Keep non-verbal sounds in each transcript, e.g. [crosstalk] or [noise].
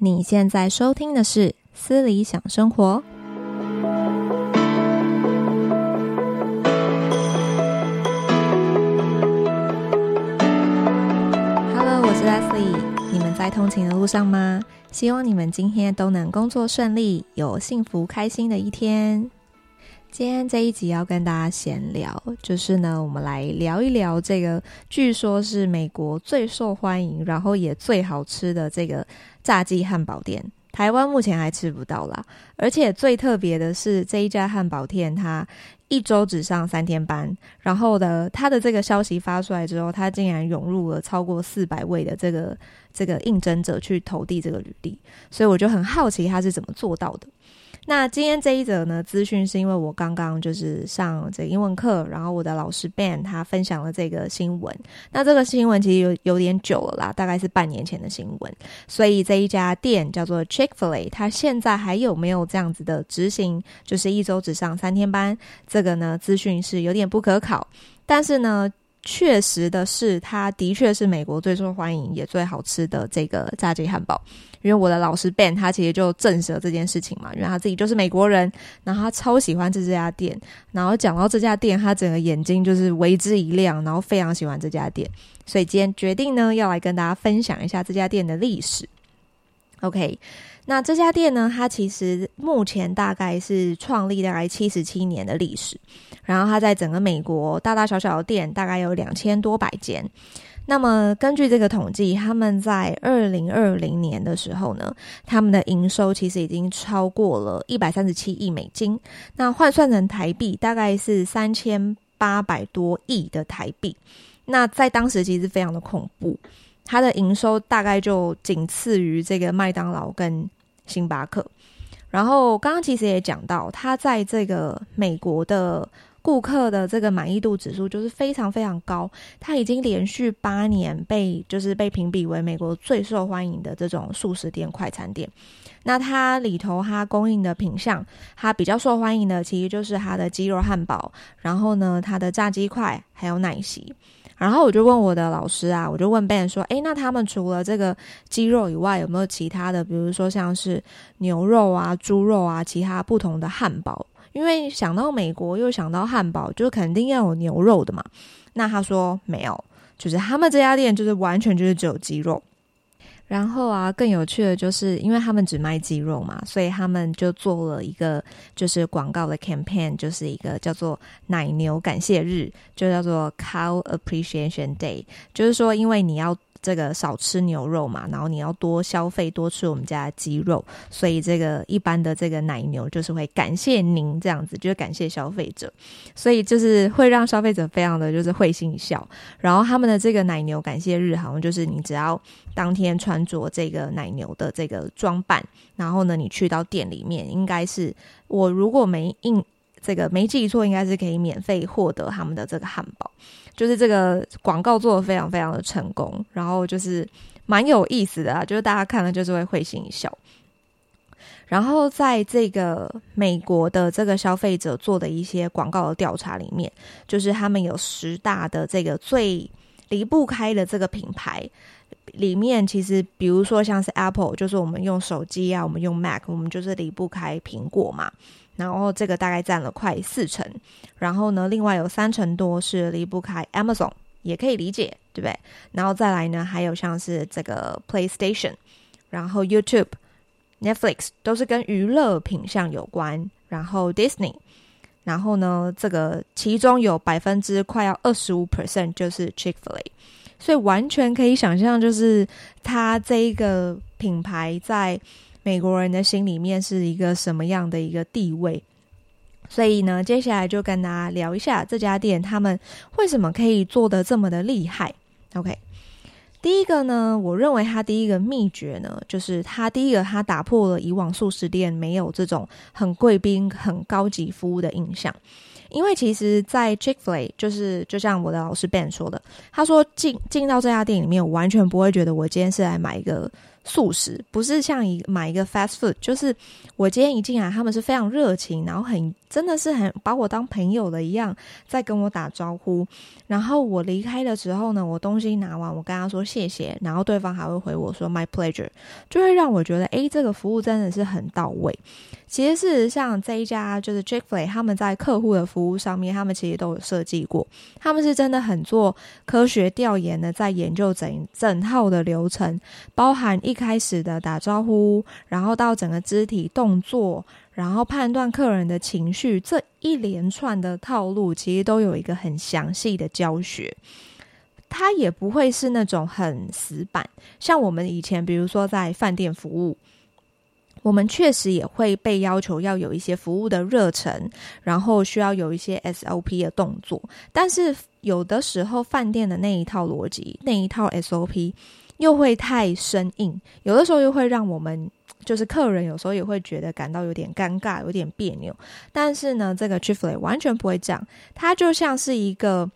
你现在收听的是《思理想生活》。Hello，我是 Leslie。你们在通勤的路上吗？希望你们今天都能工作顺利，有幸福开心的一天。今天这一集要跟大家闲聊，就是呢，我们来聊一聊这个据说是美国最受欢迎，然后也最好吃的这个炸鸡汉堡店。台湾目前还吃不到啦，而且最特别的是这一家汉堡店，它一周只上三天班，然后呢，它的这个消息发出来之后，它竟然涌入了超过四百位的这个这个应征者去投递这个履历，所以我就很好奇它是怎么做到的。那今天这一则呢，资讯是因为我刚刚就是上这英文课，然后我的老师 Ben 他分享了这个新闻。那这个新闻其实有有点久了啦，大概是半年前的新闻。所以这一家店叫做 Chick-fil-A，它现在还有没有这样子的执行，就是一周只上三天班？这个呢，资讯是有点不可考。但是呢，确实的是，它的确是美国最受欢迎也最好吃的这个炸鸡汉堡。因为我的老师 Ben 他其实就证实了这件事情嘛，因为他自己就是美国人，然后他超喜欢这家店，然后讲到这家店，他整个眼睛就是为之一亮，然后非常喜欢这家店，所以今天决定呢要来跟大家分享一下这家店的历史。OK，那这家店呢，它其实目前大概是创立大概七十七年的历史，然后它在整个美国大大小小的店大概有两千多百间。那么根据这个统计，他们在二零二零年的时候呢，他们的营收其实已经超过了一百三十七亿美金，那换算成台币大概是三千八百多亿的台币。那在当时其实非常的恐怖，它的营收大概就仅次于这个麦当劳跟星巴克。然后刚刚其实也讲到，它在这个美国的。顾客的这个满意度指数就是非常非常高，它已经连续八年被就是被评比为美国最受欢迎的这种素食店、快餐店。那它里头它供应的品项，它比较受欢迎的其实就是它的鸡肉汉堡，然后呢，它的炸鸡块还有奶昔。然后我就问我的老师啊，我就问 Ben 说：“诶，那他们除了这个鸡肉以外，有没有其他的，比如说像是牛肉啊、猪肉啊，其他不同的汉堡？”因为想到美国，又想到汉堡，就肯定要有牛肉的嘛。那他说没有，就是他们这家店就是完全就是只有鸡肉。然后啊，更有趣的就是，因为他们只卖鸡肉嘛，所以他们就做了一个就是广告的 campaign，就是一个叫做奶牛感谢日，就叫做 Cow Appreciation Day，就是说因为你要。这个少吃牛肉嘛，然后你要多消费，多吃我们家的鸡肉，所以这个一般的这个奶牛就是会感谢您这样子，就是感谢消费者，所以就是会让消费者非常的就是会心一笑。然后他们的这个奶牛感谢日，好像就是你只要当天穿着这个奶牛的这个装扮，然后呢，你去到店里面，应该是我如果没印这个没记错，应该是可以免费获得他们的这个汉堡。就是这个广告做的非常非常的成功，然后就是蛮有意思的啊，就是大家看了就是会会心一笑。然后在这个美国的这个消费者做的一些广告的调查里面，就是他们有十大的这个最离不开的这个品牌里面，其实比如说像是 Apple，就是我们用手机啊，我们用 Mac，我们就是离不开苹果嘛。然后这个大概占了快四成，然后呢，另外有三成多是离不开 Amazon，也可以理解，对不对？然后再来呢，还有像是这个 PlayStation，然后 YouTube、Netflix 都是跟娱乐品项有关，然后 Disney，然后呢，这个其中有百分之快要二十五 percent 就是 Chick-fil-A，所以完全可以想象，就是它这一个品牌在。美国人的心里面是一个什么样的一个地位？所以呢，接下来就跟大家聊一下这家店，他们为什么可以做得这么的厉害？OK，第一个呢，我认为他第一个秘诀呢，就是他第一个他打破了以往素食店没有这种很贵宾、很高级服务的印象。因为其实，在 Chick-fil-A，就是就像我的老师 Ben 说的，他说进进到这家店里面，我完全不会觉得我今天是来买一个。素食，不是像一买一个 fast food，就是我今天一进来，他们是非常热情，然后很真的是很把我当朋友的一样在跟我打招呼。然后我离开的时候呢，我东西拿完，我跟他说谢谢，然后对方还会回我说 my pleasure，就会让我觉得诶，这个服务真的是很到位。其实事实上，这一家就是 Chick-fil-A，他们在客户的服务上面，他们其实都有设计过，他们是真的很做科学调研的，在研究整整套的流程，包含一开始的打招呼，然后到整个肢体动作，然后判断客人的情绪，这一连串的套路，其实都有一个很详细的教学。它也不会是那种很死板，像我们以前，比如说在饭店服务。我们确实也会被要求要有一些服务的热忱，然后需要有一些 SOP 的动作。但是有的时候，饭店的那一套逻辑、那一套 SOP 又会太生硬，有的时候又会让我们就是客人有时候也会觉得感到有点尴尬、有点别扭。但是呢，这个 Chifley 完全不会这样，它就像是一个，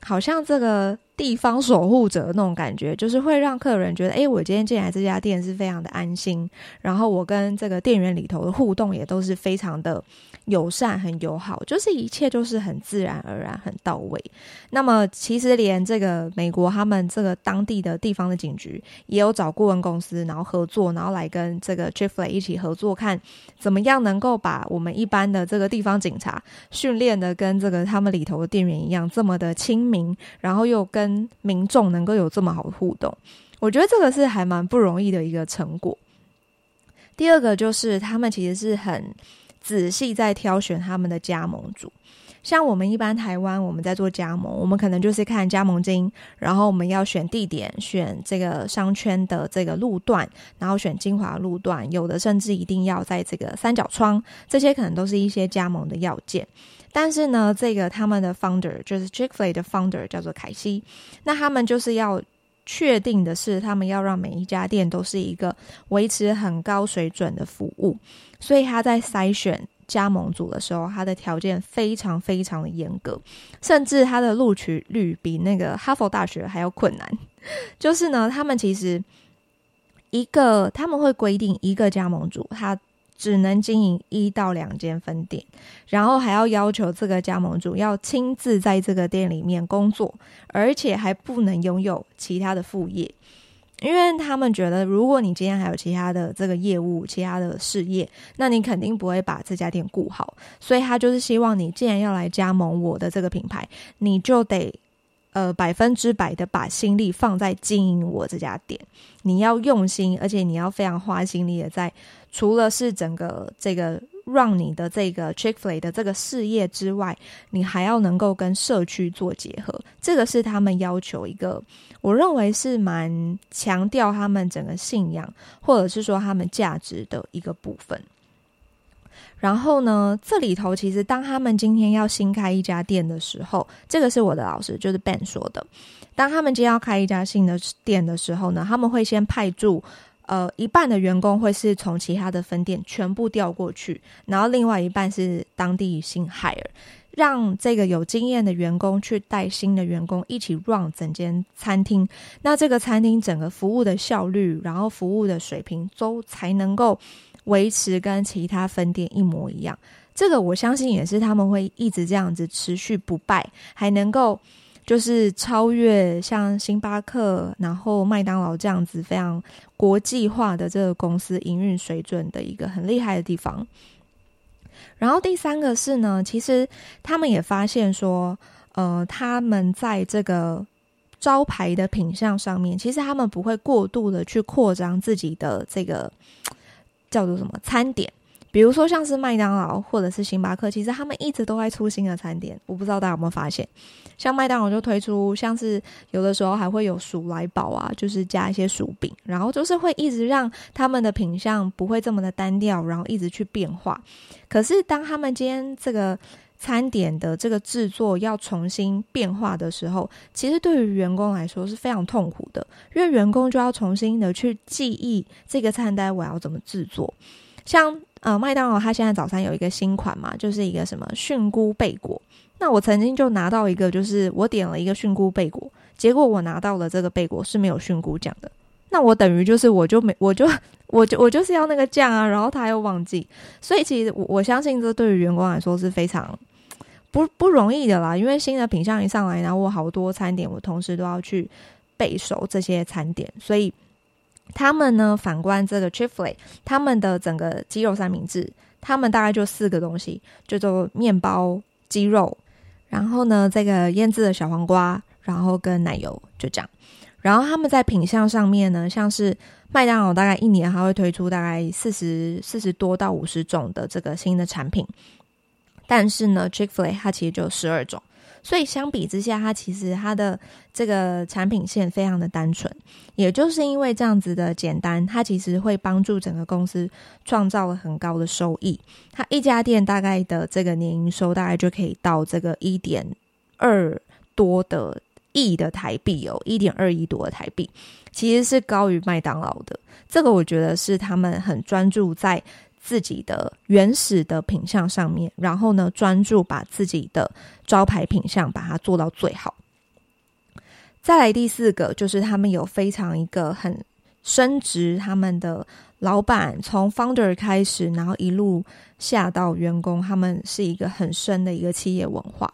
好像这个。地方守护者那种感觉，就是会让客人觉得，哎，我今天进来这家店是非常的安心，然后我跟这个店员里头的互动也都是非常的友善、很友好，就是一切都是很自然而然、很到位。那么，其实连这个美国他们这个当地的地方的警局也有找顾问公司，然后合作，然后来跟这个 Chick-fil-A 一起合作，看怎么样能够把我们一般的这个地方警察训练的跟这个他们里头的店员一样，这么的亲民，然后又跟跟民众能够有这么好的互动，我觉得这个是还蛮不容易的一个成果。第二个就是他们其实是很仔细在挑选他们的加盟主，像我们一般台湾我们在做加盟，我们可能就是看加盟金，然后我们要选地点，选这个商圈的这个路段，然后选精华路段，有的甚至一定要在这个三角窗，这些可能都是一些加盟的要件。但是呢，这个他们的 founder 就是 Chick-fil-A 的 founder 叫做凯西，那他们就是要确定的是，他们要让每一家店都是一个维持很高水准的服务，所以他在筛选加盟组的时候，他的条件非常非常的严格，甚至他的录取率比那个哈佛大学还要困难。[laughs] 就是呢，他们其实一个他们会规定一个加盟组他。只能经营一到两间分店，然后还要要求这个加盟主要亲自在这个店里面工作，而且还不能拥有其他的副业，因为他们觉得，如果你今天还有其他的这个业务、其他的事业，那你肯定不会把这家店顾好，所以他就是希望你既然要来加盟我的这个品牌，你就得。呃，百分之百的把心力放在经营我这家店，你要用心，而且你要非常花心力的在，除了是整个这个让你的这个 Chick-fil-A 的这个事业之外，你还要能够跟社区做结合，这个是他们要求一个，我认为是蛮强调他们整个信仰，或者是说他们价值的一个部分。然后呢，这里头其实当他们今天要新开一家店的时候，这个是我的老师，就是 Ben 说的。当他们今天要开一家新的店的时候呢，他们会先派驻，呃，一半的员工会是从其他的分店全部调过去，然后另外一半是当地新 hire，让这个有经验的员工去带新的员工一起 run 整间餐厅。那这个餐厅整个服务的效率，然后服务的水平都才能够。维持跟其他分店一模一样，这个我相信也是他们会一直这样子持续不败，还能够就是超越像星巴克、然后麦当劳这样子非常国际化的这个公司营运水准的一个很厉害的地方。然后第三个是呢，其实他们也发现说，呃，他们在这个招牌的品相上面，其实他们不会过度的去扩张自己的这个。叫做什么餐点？比如说像是麦当劳或者是星巴克，其实他们一直都在出新的餐点。我不知道大家有没有发现，像麦当劳就推出，像是有的时候还会有薯来宝啊，就是加一些薯饼，然后就是会一直让他们的品相不会这么的单调，然后一直去变化。可是当他们今天这个。餐点的这个制作要重新变化的时候，其实对于员工来说是非常痛苦的，因为员工就要重新的去记忆这个餐单我要怎么制作。像呃麦当劳，它现在早餐有一个新款嘛，就是一个什么菌菇贝果。那我曾经就拿到一个，就是我点了一个菌菇贝果，结果我拿到了这个贝果是没有菌菇酱的，那我等于就是我就没我就 [laughs] 我就我就是要那个酱啊，然后他又忘记，所以其实我我相信这对于员工来说是非常不不容易的啦，因为新的品相一上来，然后我好多餐点，我同时都要去背熟这些餐点，所以他们呢，反观这个 Chick-fil-A，他们的整个鸡肉三明治，他们大概就四个东西，就做面包、鸡肉，然后呢这个腌制的小黄瓜，然后跟奶油，就这样。然后他们在品相上面呢，像是麦当劳大概一年还会推出大概四十四十多到五十种的这个新的产品，但是呢，Chick-fil-A 它其实就十二种，所以相比之下，它其实它的这个产品线非常的单纯，也就是因为这样子的简单，它其实会帮助整个公司创造了很高的收益。它一家店大概的这个年营收大概就可以到这个一点二多的。亿的台币哦，一点二亿多的台币，其实是高于麦当劳的。这个我觉得是他们很专注在自己的原始的品相上面，然后呢，专注把自己的招牌品相把它做到最好。再来第四个，就是他们有非常一个很深植他们的老板，从 founder 开始，然后一路下到员工，他们是一个很深的一个企业文化。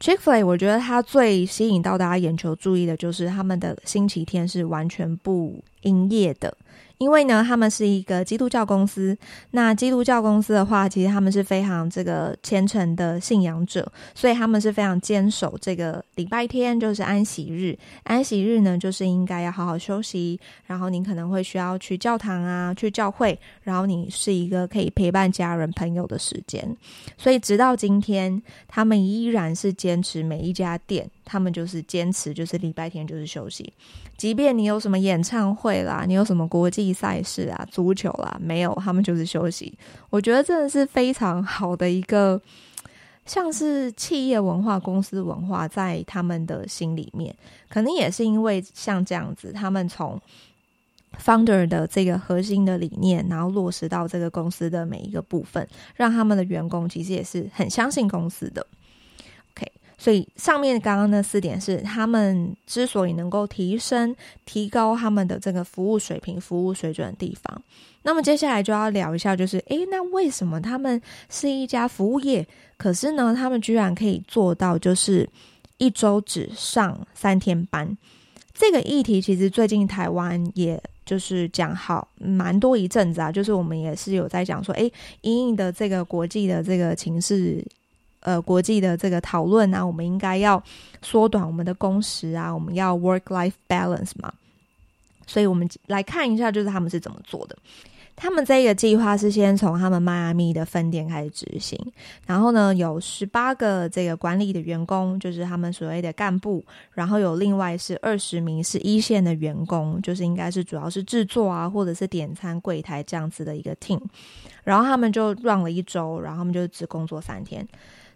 Chick-fil-A，我觉得它最吸引到大家眼球注意的就是他们的星期天是完全不营业的。因为呢，他们是一个基督教公司。那基督教公司的话，其实他们是非常这个虔诚的信仰者，所以他们是非常坚守这个礼拜天就是安息日。安息日呢，就是应该要好好休息。然后你可能会需要去教堂啊，去教会。然后你是一个可以陪伴家人朋友的时间。所以直到今天，他们依然是坚持每一家店，他们就是坚持就是礼拜天就是休息。即便你有什么演唱会啦，你有什么国际赛事啊，足球啦，没有，他们就是休息。我觉得真的是非常好的一个，像是企业文化、公司文化，在他们的心里面，可能也是因为像这样子，他们从 founder 的这个核心的理念，然后落实到这个公司的每一个部分，让他们的员工其实也是很相信公司的。所以上面刚刚那四点是他们之所以能够提升、提高他们的这个服务水平、服务水准的地方。那么接下来就要聊一下，就是诶，那为什么他们是一家服务业，可是呢，他们居然可以做到就是一周只上三天班？这个议题其实最近台湾也就是讲好蛮多一阵子啊，就是我们也是有在讲说，诶，因应的这个国际的这个情势。呃，国际的这个讨论啊，我们应该要缩短我们的工时啊，我们要 work-life balance 嘛。所以，我们来看一下，就是他们是怎么做的。他们这个计划是先从他们迈阿密的分店开始执行，然后呢，有十八个这个管理的员工，就是他们所谓的干部，然后有另外是二十名是一线的员工，就是应该是主要是制作啊，或者是点餐柜台这样子的一个 team。然后他们就 run 了一周，然后他们就只工作三天。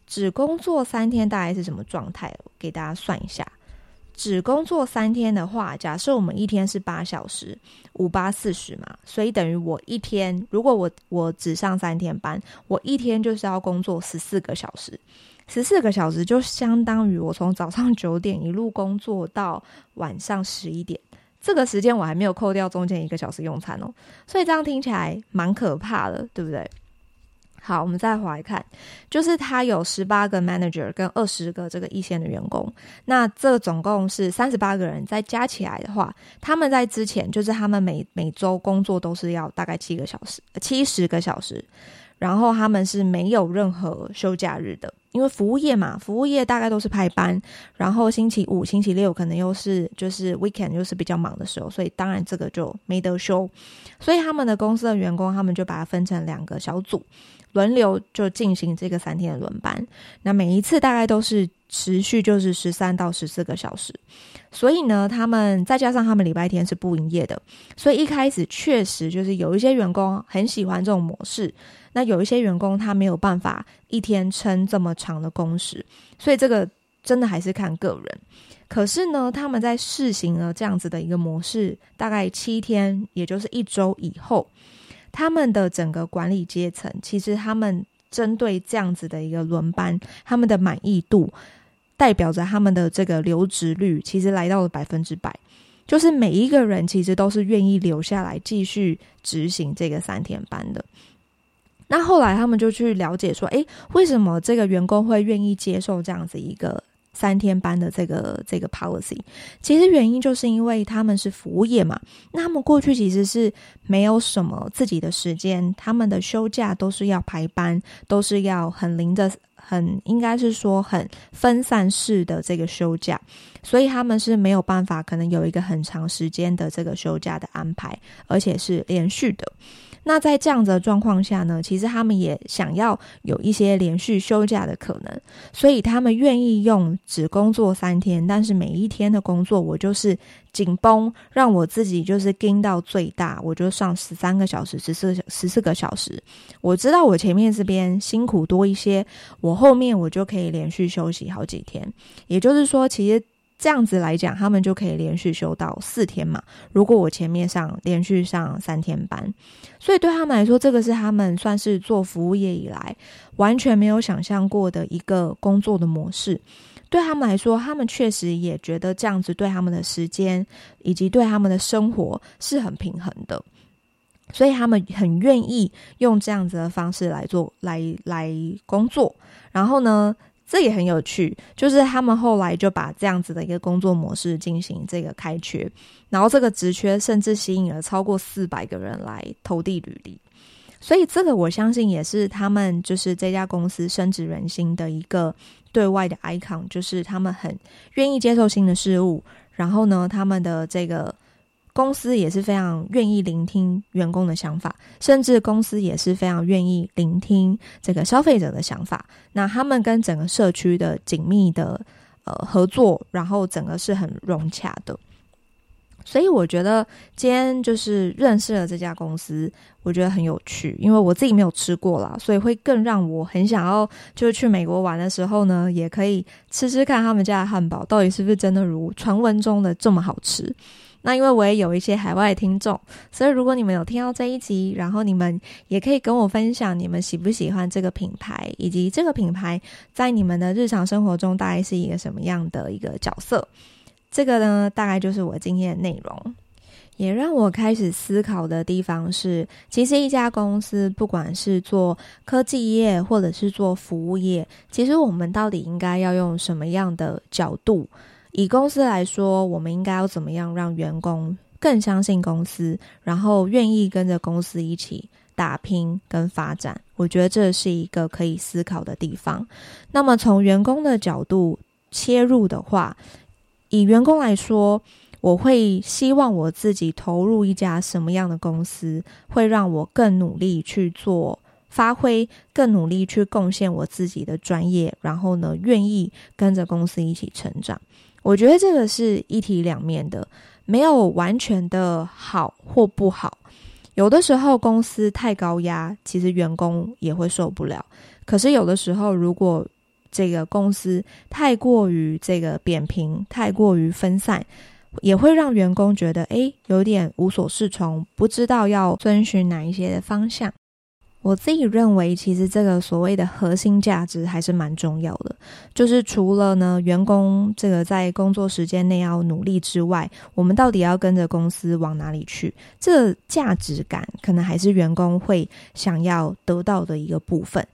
只工作三天大概是什么状态？我给大家算一下，只工作三天的话，假设我们一天是八小时，五八四十嘛，所以等于我一天，如果我我只上三天班，我一天就是要工作十四个小时，十四个小时就相当于我从早上九点一路工作到晚上十一点，这个时间我还没有扣掉中间一个小时用餐哦，所以这样听起来蛮可怕的，对不对？好，我们再回来看，就是他有十八个 manager 跟二十个这个一线的员工，那这总共是三十八个人，再加起来的话，他们在之前就是他们每每周工作都是要大概七个小时，七十个小时，然后他们是没有任何休假日的，因为服务业嘛，服务业大概都是排班，然后星期五、星期六可能又是就是 weekend 又是比较忙的时候，所以当然这个就没得休，所以他们的公司的员工，他们就把它分成两个小组。轮流就进行这个三天的轮班，那每一次大概都是持续就是十三到十四个小时，所以呢，他们再加上他们礼拜天是不营业的，所以一开始确实就是有一些员工很喜欢这种模式，那有一些员工他没有办法一天撑这么长的工时，所以这个真的还是看个人。可是呢，他们在试行了这样子的一个模式，大概七天，也就是一周以后。他们的整个管理阶层，其实他们针对这样子的一个轮班，他们的满意度代表着他们的这个留职率，其实来到了百分之百。就是每一个人其实都是愿意留下来继续执行这个三天班的。那后来他们就去了解说，诶，为什么这个员工会愿意接受这样子一个三天班的这个这个 policy？其实原因就是因为他们是服务业嘛，那他们过去其实是没有什么自己的时间，他们的休假都是要排班，都是要很临着，很应该是说很分散式的这个休假，所以他们是没有办法可能有一个很长时间的这个休假的安排，而且是连续的。那在这样子的状况下呢，其实他们也想要有一些连续休假的可能，所以他们愿意用只工作三天，但是每一天的工作我就是紧绷，让我自己就是盯到最大，我就上十三个小时、十四十四个小时。我知道我前面这边辛苦多一些，我后面我就可以连续休息好几天。也就是说，其实。这样子来讲，他们就可以连续休到四天嘛。如果我前面上连续上三天班，所以对他们来说，这个是他们算是做服务业以来完全没有想象过的一个工作的模式。对他们来说，他们确实也觉得这样子对他们的时间以及对他们的生活是很平衡的，所以他们很愿意用这样子的方式来做，来来工作。然后呢，这也很有趣，就是他们后来就把这样子的一个工作模式进行这个开缺，然后这个职缺甚至吸引了超过四百个人来投递履历，所以这个我相信也是他们就是这家公司深植人心的一个对外的 icon，就是他们很愿意接受新的事物，然后呢，他们的这个。公司也是非常愿意聆听员工的想法，甚至公司也是非常愿意聆听这个消费者的想法。那他们跟整个社区的紧密的呃合作，然后整个是很融洽的。所以我觉得今天就是认识了这家公司，我觉得很有趣，因为我自己没有吃过啦，所以会更让我很想要，就是去美国玩的时候呢，也可以吃吃看他们家的汉堡到底是不是真的如传闻中的这么好吃。那因为我也有一些海外的听众，所以如果你们有听到这一集，然后你们也可以跟我分享你们喜不喜欢这个品牌，以及这个品牌在你们的日常生活中大概是一个什么样的一个角色。这个呢，大概就是我今天的内容。也让我开始思考的地方是，其实一家公司不管是做科技业或者是做服务业，其实我们到底应该要用什么样的角度？以公司来说，我们应该要怎么样让员工更相信公司，然后愿意跟着公司一起打拼跟发展？我觉得这是一个可以思考的地方。那么从员工的角度切入的话，以员工来说，我会希望我自己投入一家什么样的公司，会让我更努力去做发挥，更努力去贡献我自己的专业，然后呢，愿意跟着公司一起成长。我觉得这个是一体两面的，没有完全的好或不好。有的时候公司太高压，其实员工也会受不了。可是有的时候，如果这个公司太过于这个扁平，太过于分散，也会让员工觉得，诶，有点无所适从，不知道要遵循哪一些的方向。我自己认为，其实这个所谓的核心价值还是蛮重要的。就是除了呢，员工这个在工作时间内要努力之外，我们到底要跟着公司往哪里去？这个价值感可能还是员工会想要得到的一个部分。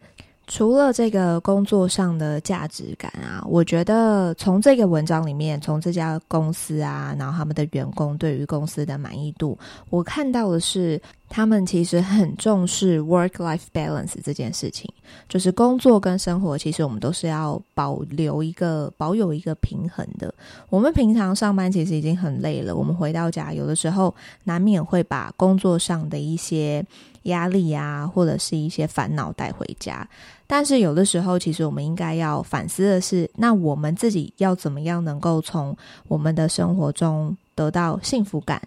除了这个工作上的价值感啊，我觉得从这个文章里面，从这家公司啊，然后他们的员工对于公司的满意度，我看到的是他们其实很重视 work-life balance 这件事情，就是工作跟生活，其实我们都是要保留一个保有一个平衡的。我们平常上班其实已经很累了，我们回到家有的时候难免会把工作上的一些压力啊，或者是一些烦恼带回家。但是有的时候，其实我们应该要反思的是，那我们自己要怎么样能够从我们的生活中得到幸福感，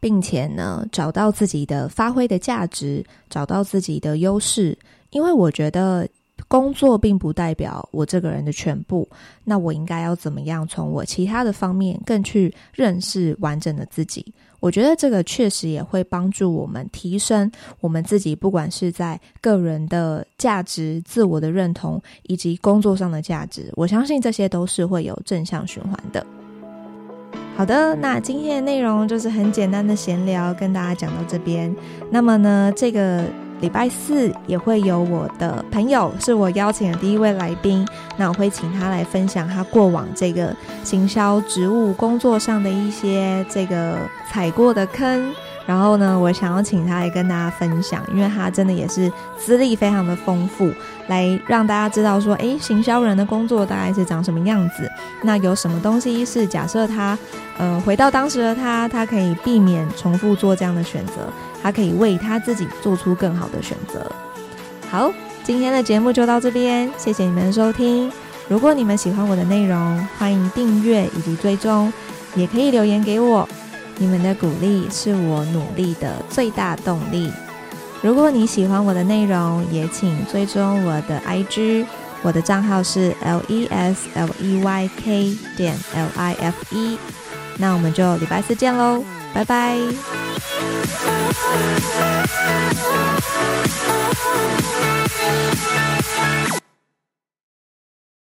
并且呢，找到自己的发挥的价值，找到自己的优势。因为我觉得工作并不代表我这个人的全部，那我应该要怎么样从我其他的方面更去认识完整的自己？我觉得这个确实也会帮助我们提升我们自己，不管是在个人的价值、自我的认同，以及工作上的价值。我相信这些都是会有正向循环的。好的，那今天的内容就是很简单的闲聊，跟大家讲到这边。那么呢，这个礼拜四也会有我的朋友，是我邀请的第一位来宾。那我会请他来分享他过往这个行销职务工作上的一些这个踩过的坑。然后呢，我想要请他来跟大家分享，因为他真的也是资历非常的丰富，来让大家知道说，诶，行销人的工作大概是长什么样子。那有什么东西是假设他，呃，回到当时的他，他可以避免重复做这样的选择，他可以为他自己做出更好的选择。好，今天的节目就到这边，谢谢你们的收听。如果你们喜欢我的内容，欢迎订阅以及追踪，也可以留言给我。你们的鼓励是我努力的最大动力。如果你喜欢我的内容，也请追踪我的 IG，我的账号是 L E S L E Y K 点 L I F E。那我们就礼拜四见喽，拜拜。